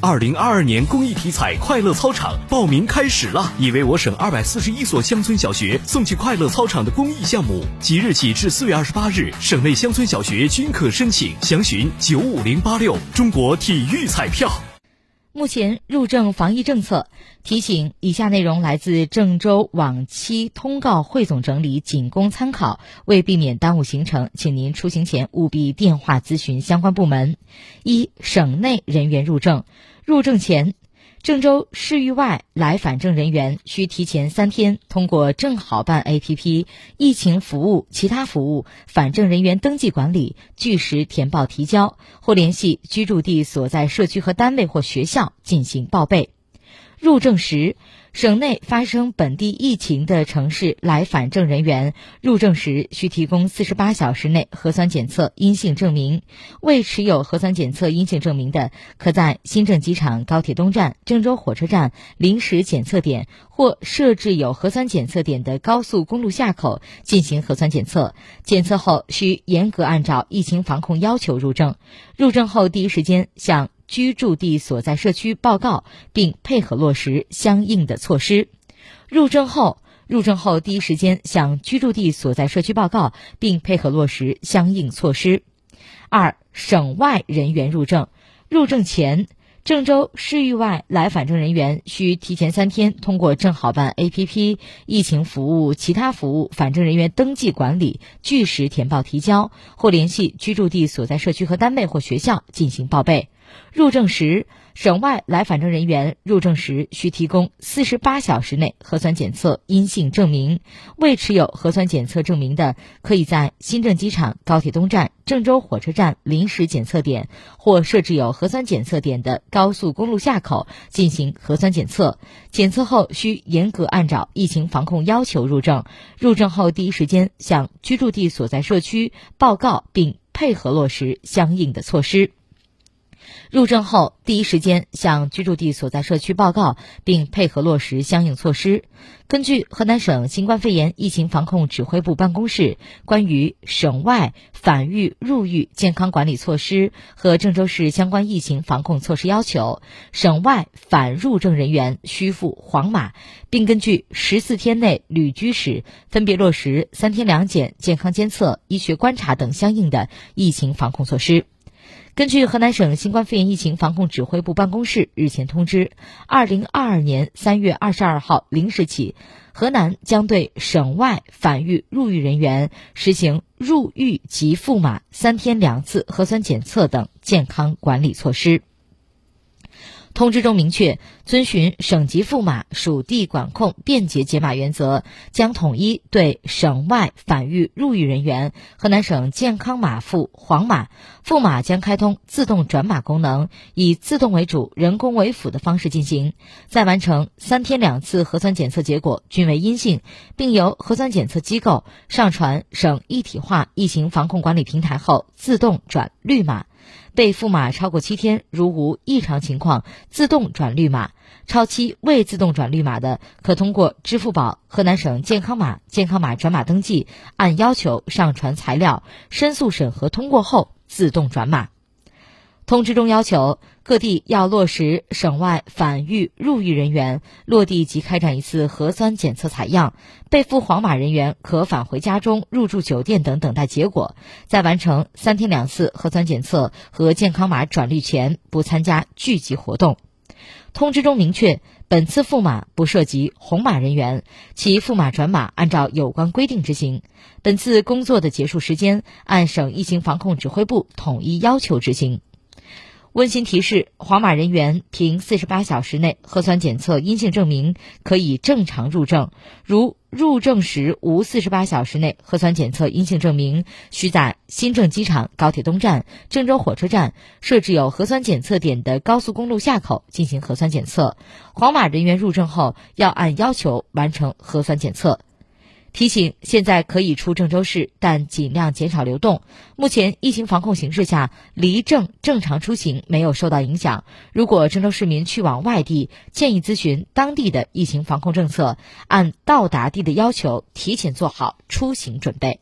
二零二二年公益体彩快乐操场报名开始了，已为我省二百四十一所乡村小学送去快乐操场的公益项目，即日起至四月二十八日，省内乡村小学均可申请，详询九五零八六。中国体育彩票。目前入郑防疫政策提醒：以下内容来自郑州往期通告汇总整理，仅供参考。为避免耽误行程，请您出行前务必电话咨询相关部门。一、省内人员入郑，入郑前。郑州市域外来返郑人员需提前三天通过正好办 APP 疫情服务其他服务返郑人员登记管理据实填报提交，或联系居住地所在社区和单位或学校进行报备。入证时。省内发生本地疫情的城市来返郑人员入证时需提供四十八小时内核酸检测阴性证明。未持有核酸检测阴性证明的，可在新郑机场、高铁东站、郑州火车站临时检测点或设置有核酸检测点的高速公路下口进行核酸检测。检测后需严格按照疫情防控要求入证。入证后第一时间向。居住地所在社区报告，并配合落实相应的措施。入证后，入证后第一时间向居住地所在社区报告，并配合落实相应措施。二、省外人员入证，入证前，郑州市域外来返郑人员需提前三天通过正好办 APP 疫情服务其他服务返郑人员登记管理据实填报提交，或联系居住地所在社区和单位或学校进行报备。入证时，省外来返郑人员入郑时需提供四十八小时内核酸检测阴性证明。未持有核酸检测证明的，可以在新郑机场、高铁东站、郑州火车站临时检测点或设置有核酸检测点的高速公路下口进行核酸检测。检测后需严格按照疫情防控要求入郑。入郑后第一时间向居住地所在社区报告，并配合落实相应的措施。入证后，第一时间向居住地所在社区报告，并配合落实相应措施。根据河南省新冠肺炎疫情防控指挥部办公室关于省外返豫入豫健康管理措施和郑州市相关疫情防控措施要求，省外返入证人员需赴黄码，并根据十四天内旅居史，分别落实三天两检、健康监测、医学观察等相应的疫情防控措施。根据河南省新冠肺炎疫情防控指挥部办公室日前通知，二零二二年三月二十二号零时起，河南将对省外返豫入豫人员实行入豫即赴码、三天两次核酸检测等健康管理措施。通知中明确，遵循省级赋码、属地管控便捷解码原则，将统一对省外返豫入豫人员，河南省健康码赋黄码，赋码将开通自动转码功能，以自动为主、人工为辅的方式进行。在完成三天两次核酸检测结果均为阴性，并由核酸检测机构上传省一体化疫情防控管理平台后，自动转绿码。被赋码超过七天，如无异常情况，自动转绿码；超期未自动转绿码的，可通过支付宝、河南省健康码、健康码转码登记，按要求上传材料，申诉审核通过后自动转码。通知中要求，各地要落实省外返豫入豫人员落地即开展一次核酸检测采样，被赋黄码人员可返回家中、入住酒店等等待结果。在完成三天两次核酸检测和健康码转绿前，不参加聚集活动。通知中明确，本次赋码不涉及红码人员，其赋码转码按照有关规定执行。本次工作的结束时间，按省疫情防控指挥部统一要求执行。温馨提示：黄码人员凭四十八小时内核酸检测阴性证明可以正常入郑。如入郑时无四十八小时内核酸检测阴性证明，需在新郑机场、高铁东站、郑州火车站设置有核酸检测点的高速公路下口进行核酸检测。黄码人员入郑后要按要求完成核酸检测。提醒：现在可以出郑州市，但尽量减少流动。目前疫情防控形势下，离郑正常出行没有受到影响。如果郑州市民去往外地，建议咨询当地的疫情防控政策，按到达地的要求提前做好出行准备。